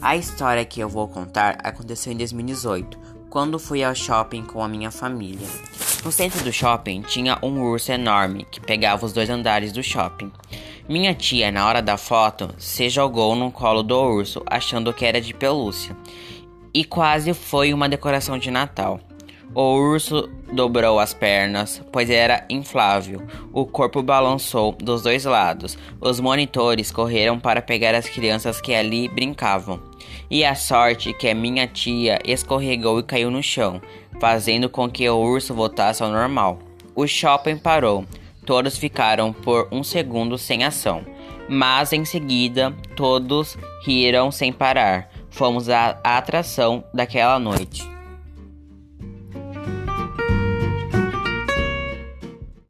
A história que eu vou contar aconteceu em 2018, quando fui ao shopping com a minha família. No centro do shopping tinha um urso enorme que pegava os dois andares do shopping. Minha tia, na hora da foto, se jogou no colo do urso, achando que era de pelúcia, e quase foi uma decoração de Natal. O urso dobrou as pernas, pois era inflável. O corpo balançou dos dois lados. Os monitores correram para pegar as crianças que ali brincavam. E a sorte que a minha tia escorregou e caiu no chão, fazendo com que o urso voltasse ao normal. O shopping parou. Todos ficaram por um segundo sem ação, mas em seguida todos riram sem parar. Fomos a atração daquela noite.